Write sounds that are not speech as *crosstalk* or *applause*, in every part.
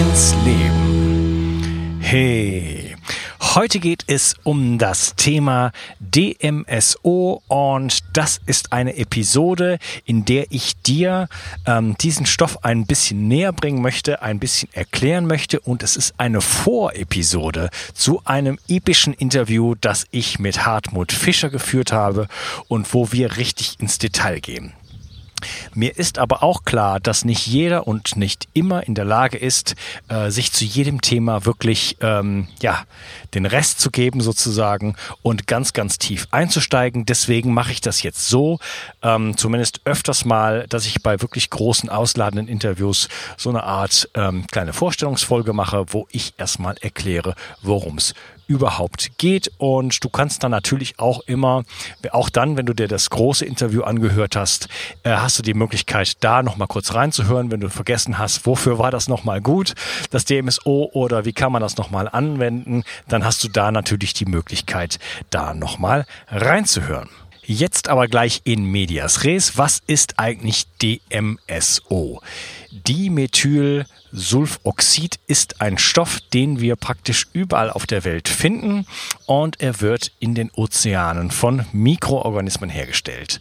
Ins Leben. Hey. Heute geht es um das Thema DMSO und das ist eine Episode, in der ich dir ähm, diesen Stoff ein bisschen näher bringen möchte, ein bisschen erklären möchte und es ist eine Vorepisode zu einem epischen Interview, das ich mit Hartmut Fischer geführt habe und wo wir richtig ins Detail gehen. Mir ist aber auch klar, dass nicht jeder und nicht immer in der Lage ist, äh, sich zu jedem Thema wirklich ähm, ja den Rest zu geben sozusagen und ganz ganz tief einzusteigen. Deswegen mache ich das jetzt so, ähm, zumindest öfters mal, dass ich bei wirklich großen ausladenden Interviews so eine Art ähm, kleine Vorstellungsfolge mache, wo ich erstmal erkläre, worum es überhaupt geht. Und du kannst dann natürlich auch immer, auch dann, wenn du dir das große Interview angehört hast, äh, hast du die Möglichkeit, da nochmal kurz reinzuhören, wenn du vergessen hast, wofür war das nochmal gut, das DMSO oder wie kann man das nochmal anwenden, dann hast du da natürlich die Möglichkeit, da nochmal reinzuhören. Jetzt aber gleich in Medias Res. Was ist eigentlich DMSO? Dimethylsulfoxid ist ein Stoff, den wir praktisch überall auf der Welt finden und er wird in den Ozeanen von Mikroorganismen hergestellt.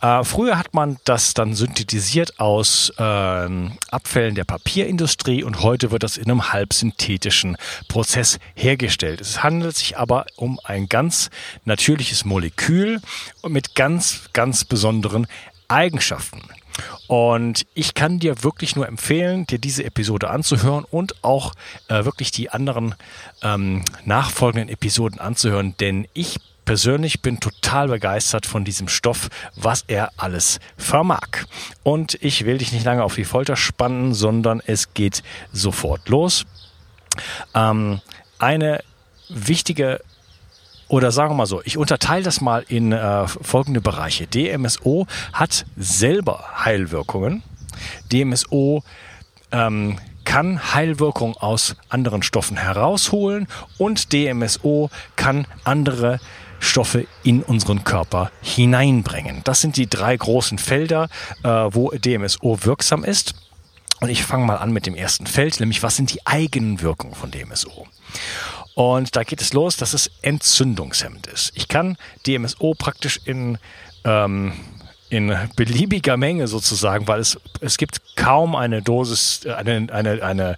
Äh, früher hat man das dann synthetisiert aus äh, Abfällen der Papierindustrie und heute wird das in einem halbsynthetischen Prozess hergestellt. Es handelt sich aber um ein ganz natürliches Molekül mit ganz, ganz besonderen Eigenschaften. Und ich kann dir wirklich nur empfehlen, dir diese Episode anzuhören und auch äh, wirklich die anderen ähm, nachfolgenden Episoden anzuhören, denn ich persönlich bin total begeistert von diesem Stoff, was er alles vermag. Und ich will dich nicht lange auf die Folter spannen, sondern es geht sofort los. Ähm, eine wichtige oder sagen wir mal so, ich unterteile das mal in äh, folgende Bereiche. DMSO hat selber Heilwirkungen. DMSO ähm, kann Heilwirkung aus anderen Stoffen herausholen und DMSO kann andere Stoffe in unseren Körper hineinbringen. Das sind die drei großen Felder, äh, wo DMSO wirksam ist. Und ich fange mal an mit dem ersten Feld, nämlich was sind die Eigenwirkungen von DMSO? Und da geht es los, dass es entzündungshemmend ist. Ich kann DMSO praktisch in, ähm, in beliebiger Menge sozusagen, weil es, es gibt kaum eine Dosis, eine, eine, eine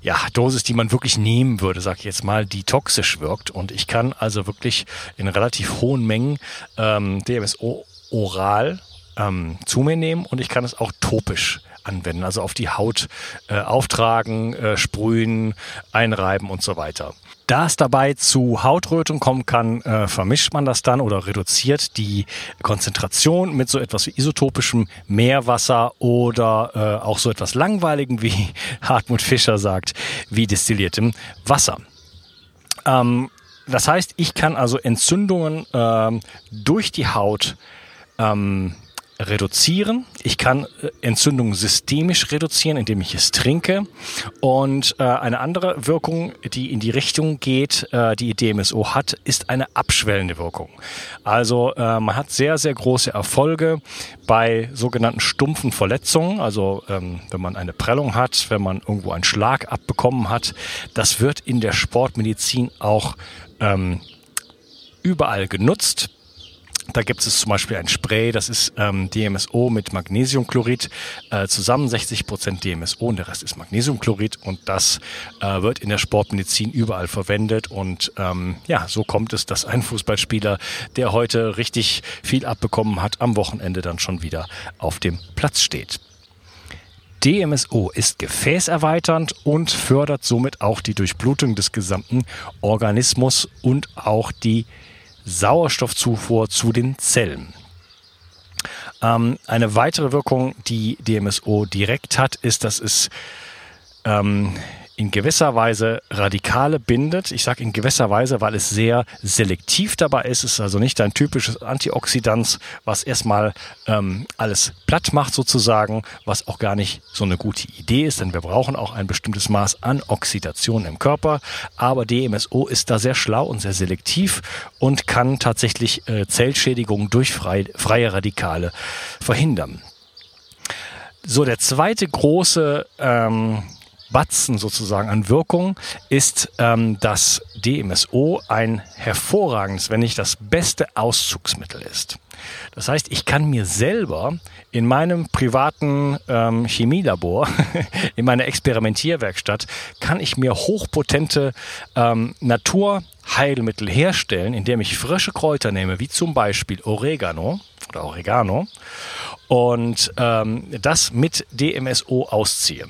ja, Dosis, die man wirklich nehmen würde, sag ich jetzt mal, die toxisch wirkt. Und ich kann also wirklich in relativ hohen Mengen ähm, DMSO oral ähm, zu mir nehmen und ich kann es auch topisch anwenden, also auf die Haut äh, auftragen, äh, sprühen, einreiben und so weiter. Da es dabei zu Hautrötung kommen kann, äh, vermischt man das dann oder reduziert die Konzentration mit so etwas wie isotopischem Meerwasser oder äh, auch so etwas langweiligen, wie *laughs* Hartmut Fischer sagt, wie destilliertem Wasser. Ähm, das heißt, ich kann also Entzündungen äh, durch die Haut ähm, reduzieren. Ich kann äh, Entzündungen systemisch reduzieren, indem ich es trinke. Und äh, eine andere Wirkung, die in die Richtung geht, äh, die DMSO hat, ist eine abschwellende Wirkung. Also äh, man hat sehr, sehr große Erfolge bei sogenannten stumpfen Verletzungen. Also ähm, wenn man eine Prellung hat, wenn man irgendwo einen Schlag abbekommen hat. Das wird in der Sportmedizin auch ähm, überall genutzt. Da gibt es zum Beispiel ein Spray, das ist ähm, DMSO mit Magnesiumchlorid, äh, zusammen 60 Prozent DMSO und der Rest ist Magnesiumchlorid und das äh, wird in der Sportmedizin überall verwendet und ähm, ja, so kommt es, dass ein Fußballspieler, der heute richtig viel abbekommen hat, am Wochenende dann schon wieder auf dem Platz steht. DMSO ist gefäßerweiternd und fördert somit auch die Durchblutung des gesamten Organismus und auch die Sauerstoffzufuhr zu den Zellen. Ähm, eine weitere Wirkung, die DMSO direkt hat, ist, dass es ähm, in gewisser Weise Radikale bindet. Ich sage in gewisser Weise, weil es sehr selektiv dabei ist. Es ist also nicht ein typisches Antioxidant, was erstmal ähm, alles platt macht sozusagen, was auch gar nicht so eine gute Idee ist, denn wir brauchen auch ein bestimmtes Maß an Oxidation im Körper. Aber DMSO ist da sehr schlau und sehr selektiv und kann tatsächlich äh, Zellschädigung durch frei, freie Radikale verhindern. So, der zweite große ähm, Batzen sozusagen an Wirkung ist ähm, das DMSO ein hervorragendes, wenn nicht das beste Auszugsmittel ist. Das heißt, ich kann mir selber in meinem privaten ähm, Chemielabor, *laughs* in meiner Experimentierwerkstatt, kann ich mir hochpotente ähm, Naturheilmittel herstellen, indem ich frische Kräuter nehme, wie zum Beispiel Oregano oder Oregano und ähm, das mit DMSO ausziehe.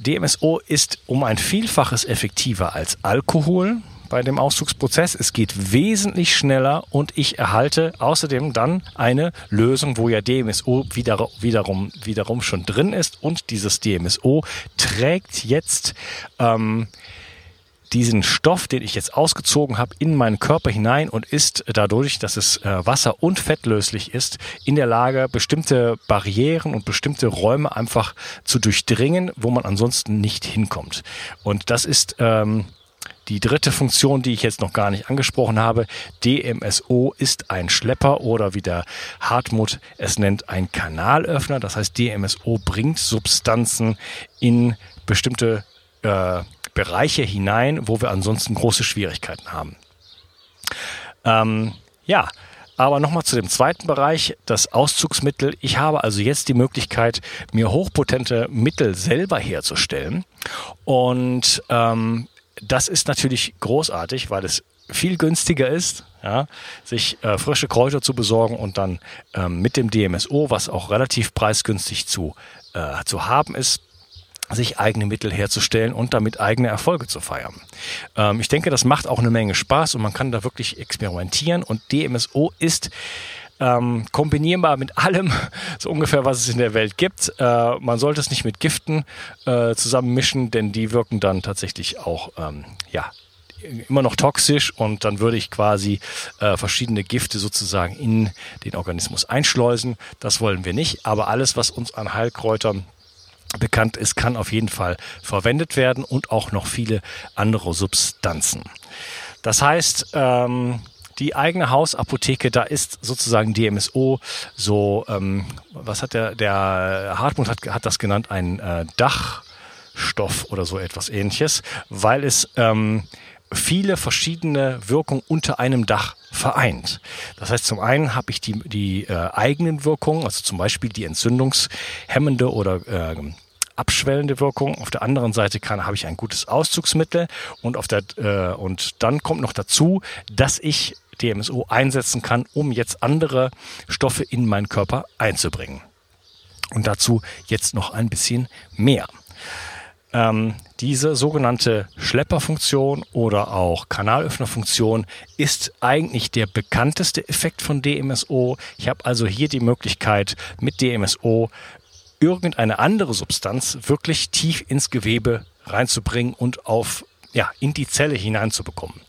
DMSO ist um ein Vielfaches effektiver als Alkohol bei dem Auszugsprozess. Es geht wesentlich schneller und ich erhalte außerdem dann eine Lösung, wo ja DMSO wieder, wiederum, wiederum schon drin ist und dieses DMSO trägt jetzt ähm, diesen Stoff, den ich jetzt ausgezogen habe, in meinen Körper hinein und ist dadurch, dass es äh, wasser- und fettlöslich ist, in der Lage, bestimmte Barrieren und bestimmte Räume einfach zu durchdringen, wo man ansonsten nicht hinkommt. Und das ist ähm, die dritte Funktion, die ich jetzt noch gar nicht angesprochen habe, DMSO ist ein Schlepper oder wie der Hartmut es nennt, ein Kanalöffner. Das heißt, DMSO bringt Substanzen in bestimmte äh, Bereiche hinein, wo wir ansonsten große Schwierigkeiten haben. Ähm, ja, aber nochmal zu dem zweiten Bereich, das Auszugsmittel. Ich habe also jetzt die Möglichkeit, mir hochpotente Mittel selber herzustellen. Und ähm, das ist natürlich großartig, weil es viel günstiger ist, ja, sich äh, frische Kräuter zu besorgen und dann ähm, mit dem DMSO, was auch relativ preisgünstig zu, äh, zu haben ist, sich eigene Mittel herzustellen und damit eigene Erfolge zu feiern. Ähm, ich denke, das macht auch eine Menge Spaß und man kann da wirklich experimentieren und DMSO ist ähm, kombinierbar mit allem, *laughs* so ungefähr, was es in der Welt gibt. Äh, man sollte es nicht mit Giften äh, zusammenmischen, denn die wirken dann tatsächlich auch, ähm, ja, immer noch toxisch und dann würde ich quasi äh, verschiedene Gifte sozusagen in den Organismus einschleusen. Das wollen wir nicht, aber alles, was uns an Heilkräutern bekannt ist, kann auf jeden Fall verwendet werden und auch noch viele andere Substanzen. Das heißt, ähm, die eigene Hausapotheke, da ist sozusagen DMSO so, ähm, was hat der, der Hartmut hat, hat das genannt, ein äh, Dachstoff oder so etwas ähnliches, weil es ähm, viele verschiedene Wirkungen unter einem Dach vereint. Das heißt, zum einen habe ich die, die äh, eigenen Wirkungen, also zum Beispiel die entzündungshemmende oder äh, abschwellende Wirkung. Auf der anderen Seite kann, habe ich ein gutes Auszugsmittel und auf der äh, und dann kommt noch dazu, dass ich DMSO einsetzen kann, um jetzt andere Stoffe in meinen Körper einzubringen. Und dazu jetzt noch ein bisschen mehr. Ähm, diese sogenannte Schlepperfunktion oder auch Kanalöffnerfunktion ist eigentlich der bekannteste Effekt von DMSO. Ich habe also hier die Möglichkeit, mit DMSO irgendeine andere Substanz wirklich tief ins Gewebe reinzubringen und auf, ja, in die Zelle hineinzubekommen.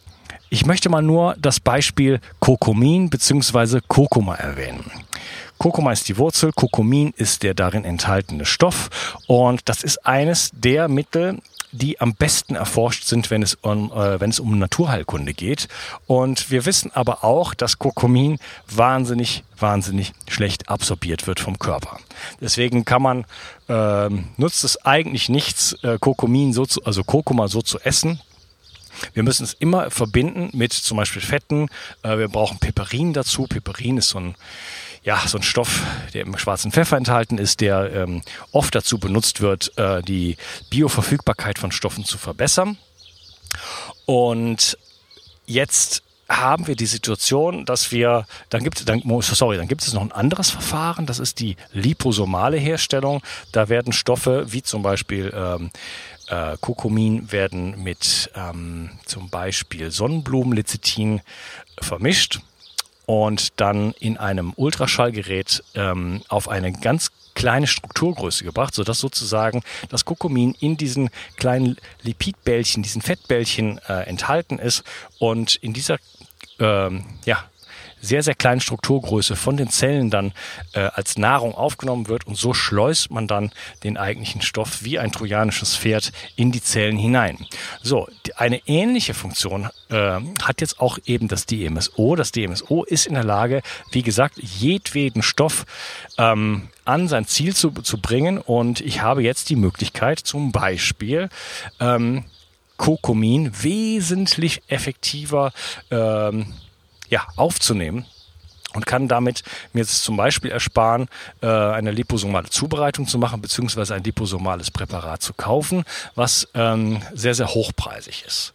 Ich möchte mal nur das Beispiel Kokomin bzw. Kurkuma erwähnen. Kurkuma ist die Wurzel, Kokomin ist der darin enthaltene Stoff und das ist eines der Mittel, die am besten erforscht sind, wenn es um, äh, wenn es um Naturheilkunde geht. Und wir wissen aber auch, dass Kurkumin wahnsinnig, wahnsinnig schlecht absorbiert wird vom Körper. Deswegen kann man, äh, nutzt es eigentlich nichts, äh, Kurkumin so zu, also Kurkuma so zu essen, wir müssen es immer verbinden mit zum Beispiel Fetten. Äh, wir brauchen Piperin dazu. Piperin ist so ein ja, so ein Stoff, der im schwarzen Pfeffer enthalten ist, der ähm, oft dazu benutzt wird, äh, die Bioverfügbarkeit von Stoffen zu verbessern. Und jetzt haben wir die Situation, dass wir, dann gibt, dann, sorry, dann gibt es noch ein anderes Verfahren, das ist die liposomale Herstellung. Da werden Stoffe wie zum Beispiel ähm, äh, Kokomin werden mit ähm, zum Beispiel Sonnenblumenlecithin vermischt und dann in einem Ultraschallgerät ähm, auf eine ganz kleine Strukturgröße gebracht, sodass sozusagen das Kokomin in diesen kleinen Lipidbällchen, diesen Fettbällchen äh, enthalten ist. Und in dieser ähm, ja, sehr, sehr kleinen Strukturgröße von den Zellen dann äh, als Nahrung aufgenommen wird und so schleust man dann den eigentlichen Stoff wie ein trojanisches Pferd in die Zellen hinein. So, eine ähnliche Funktion äh, hat jetzt auch eben das DMSO. Das DMSO ist in der Lage, wie gesagt, jedweden Stoff ähm, an sein Ziel zu, zu bringen und ich habe jetzt die Möglichkeit, zum Beispiel ähm, Kokomin wesentlich effektiver ähm, ja, aufzunehmen und kann damit mir jetzt zum Beispiel ersparen, äh, eine liposomale Zubereitung zu machen, beziehungsweise ein liposomales Präparat zu kaufen, was ähm, sehr, sehr hochpreisig ist.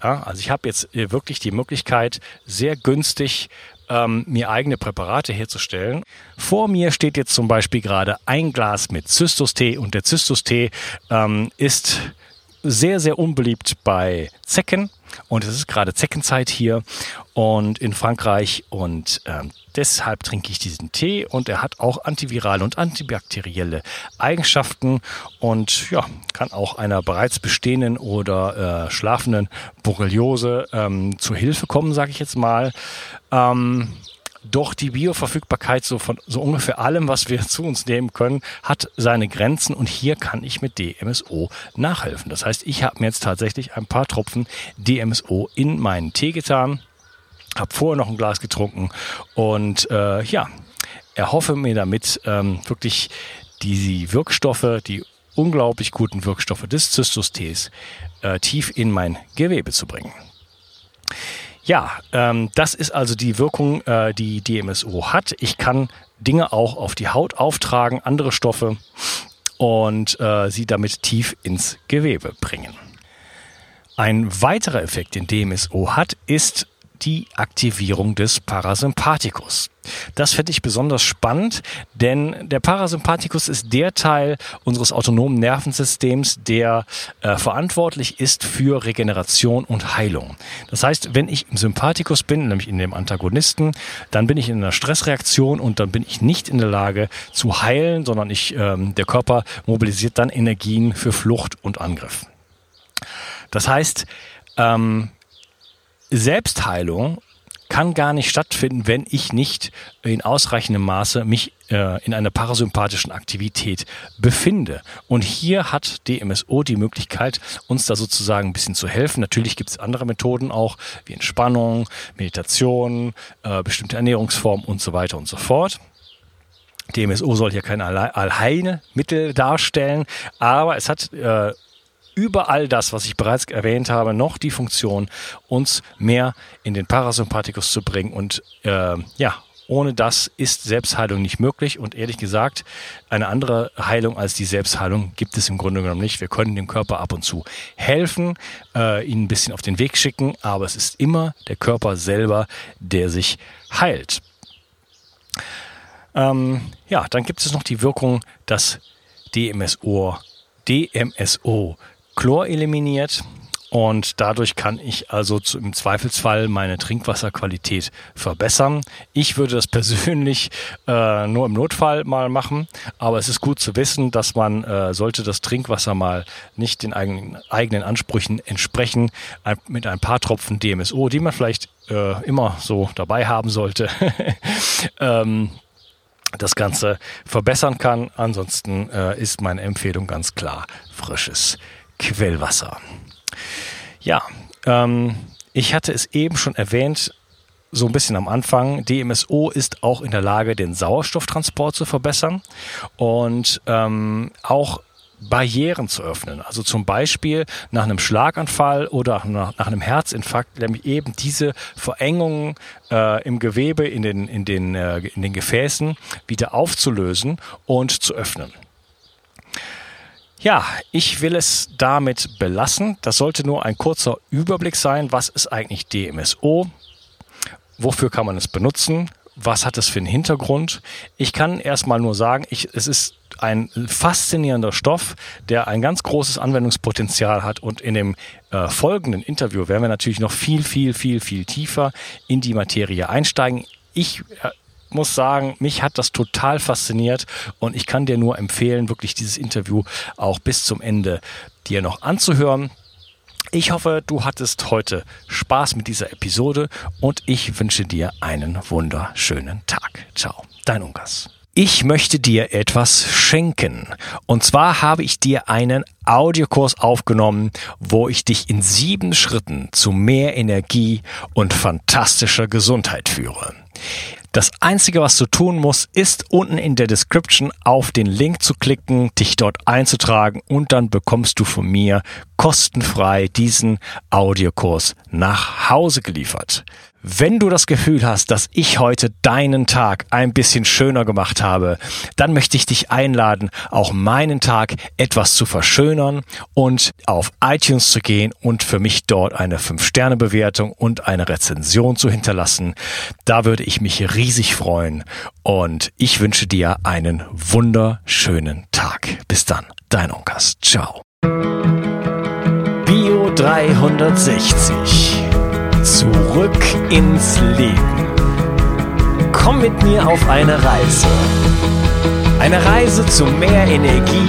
Also ich habe jetzt äh, wirklich die Möglichkeit, sehr günstig ähm, mir eigene Präparate herzustellen. Vor mir steht jetzt zum Beispiel gerade ein Glas mit Zystus-Tee und der Zystus-Tee ähm, ist sehr, sehr unbeliebt bei Zecken. Und es ist gerade Zeckenzeit hier und in Frankreich und äh, deshalb trinke ich diesen Tee und er hat auch antivirale und antibakterielle Eigenschaften und ja, kann auch einer bereits bestehenden oder äh, schlafenden Borreliose ähm, zu Hilfe kommen, sage ich jetzt mal. Ähm, doch die Bioverfügbarkeit so von so ungefähr allem, was wir *laughs* zu uns nehmen können, hat seine Grenzen und hier kann ich mit DMSO nachhelfen. Das heißt, ich habe mir jetzt tatsächlich ein paar Tropfen DMSO in meinen Tee getan, habe vorher noch ein Glas getrunken und äh, ja, erhoffe mir damit ähm, wirklich die Wirkstoffe, die unglaublich guten Wirkstoffe des Zystus-Tees äh, tief in mein Gewebe zu bringen. Ja, ähm, das ist also die Wirkung, äh, die DMSO hat. Ich kann Dinge auch auf die Haut auftragen, andere Stoffe und äh, sie damit tief ins Gewebe bringen. Ein weiterer Effekt, den DMSO hat, ist die Aktivierung des Parasympathikus. Das finde ich besonders spannend, denn der Parasympathikus ist der Teil unseres autonomen Nervensystems, der äh, verantwortlich ist für Regeneration und Heilung. Das heißt, wenn ich im Sympathikus bin, nämlich in dem Antagonisten, dann bin ich in einer Stressreaktion und dann bin ich nicht in der Lage zu heilen, sondern ich, ähm, der Körper mobilisiert dann Energien für Flucht und Angriff. Das heißt, ähm, Selbstheilung kann gar nicht stattfinden, wenn ich nicht in ausreichendem Maße mich äh, in einer parasympathischen Aktivität befinde. Und hier hat DMSO die Möglichkeit, uns da sozusagen ein bisschen zu helfen. Natürlich gibt es andere Methoden auch, wie Entspannung, Meditation, äh, bestimmte Ernährungsformen und so weiter und so fort. DMSO soll hier kein Allheilmittel darstellen, aber es hat äh, über all das, was ich bereits erwähnt habe, noch die Funktion, uns mehr in den Parasympathikus zu bringen. Und äh, ja, ohne das ist Selbstheilung nicht möglich. Und ehrlich gesagt, eine andere Heilung als die Selbstheilung gibt es im Grunde genommen nicht. Wir können dem Körper ab und zu helfen, äh, ihn ein bisschen auf den Weg schicken, aber es ist immer der Körper selber, der sich heilt. Ähm, ja, dann gibt es noch die Wirkung, dass DMSO, DMSO Chlor eliminiert und dadurch kann ich also im Zweifelsfall meine Trinkwasserqualität verbessern. Ich würde das *laughs* persönlich äh, nur im Notfall mal machen, aber es ist gut zu wissen, dass man, äh, sollte das Trinkwasser mal nicht den eigenen, eigenen Ansprüchen entsprechen, ein, mit ein paar Tropfen DMSO, die man vielleicht äh, immer so dabei haben sollte, *laughs* ähm, das Ganze verbessern kann. Ansonsten äh, ist meine Empfehlung ganz klar frisches Quellwasser. Ja, ähm, ich hatte es eben schon erwähnt, so ein bisschen am Anfang. DMSO ist auch in der Lage, den Sauerstofftransport zu verbessern und ähm, auch Barrieren zu öffnen. Also zum Beispiel nach einem Schlaganfall oder nach, nach einem Herzinfarkt, nämlich eben diese Verengungen äh, im Gewebe, in den, in, den, äh, in den Gefäßen wieder aufzulösen und zu öffnen. Ja, ich will es damit belassen. Das sollte nur ein kurzer Überblick sein. Was ist eigentlich DMSO? Wofür kann man es benutzen? Was hat es für einen Hintergrund? Ich kann erstmal nur sagen, ich, es ist ein faszinierender Stoff, der ein ganz großes Anwendungspotenzial hat. Und in dem äh, folgenden Interview werden wir natürlich noch viel, viel, viel, viel tiefer in die Materie einsteigen ich äh, muss sagen, mich hat das total fasziniert und ich kann dir nur empfehlen, wirklich dieses Interview auch bis zum Ende dir noch anzuhören. Ich hoffe, du hattest heute Spaß mit dieser Episode und ich wünsche dir einen wunderschönen Tag. Ciao, dein Unkas. Ich möchte dir etwas schenken. Und zwar habe ich dir einen Audiokurs aufgenommen, wo ich dich in sieben Schritten zu mehr Energie und fantastischer Gesundheit führe. Das Einzige, was du tun musst, ist unten in der Description auf den Link zu klicken, dich dort einzutragen und dann bekommst du von mir kostenfrei diesen Audiokurs nach Hause geliefert. Wenn du das Gefühl hast, dass ich heute deinen Tag ein bisschen schöner gemacht habe, dann möchte ich dich einladen, auch meinen Tag etwas zu verschönern und auf iTunes zu gehen und für mich dort eine 5-Sterne-Bewertung und eine Rezension zu hinterlassen. Da würde ich mich riesig freuen und ich wünsche dir einen wunderschönen Tag. Bis dann, dein Onkas. Ciao. Bio 360 Zurück ins Leben. Komm mit mir auf eine Reise. Eine Reise zu mehr Energie